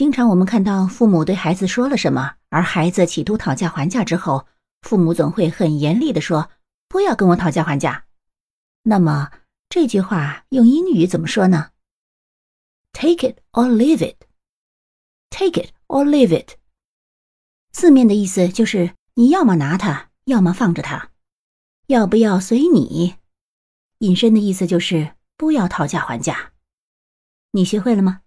经常我们看到父母对孩子说了什么而孩子企图讨价还价之后父母总会很严厉的说不要跟我讨价还价。那么这句话用英语怎么说呢？Take it or leave it. Take it or leave it. 字面的意思就是你要么拿它要么放着它要不要随你？引申的意思就是不要讨价还价。你学会了吗？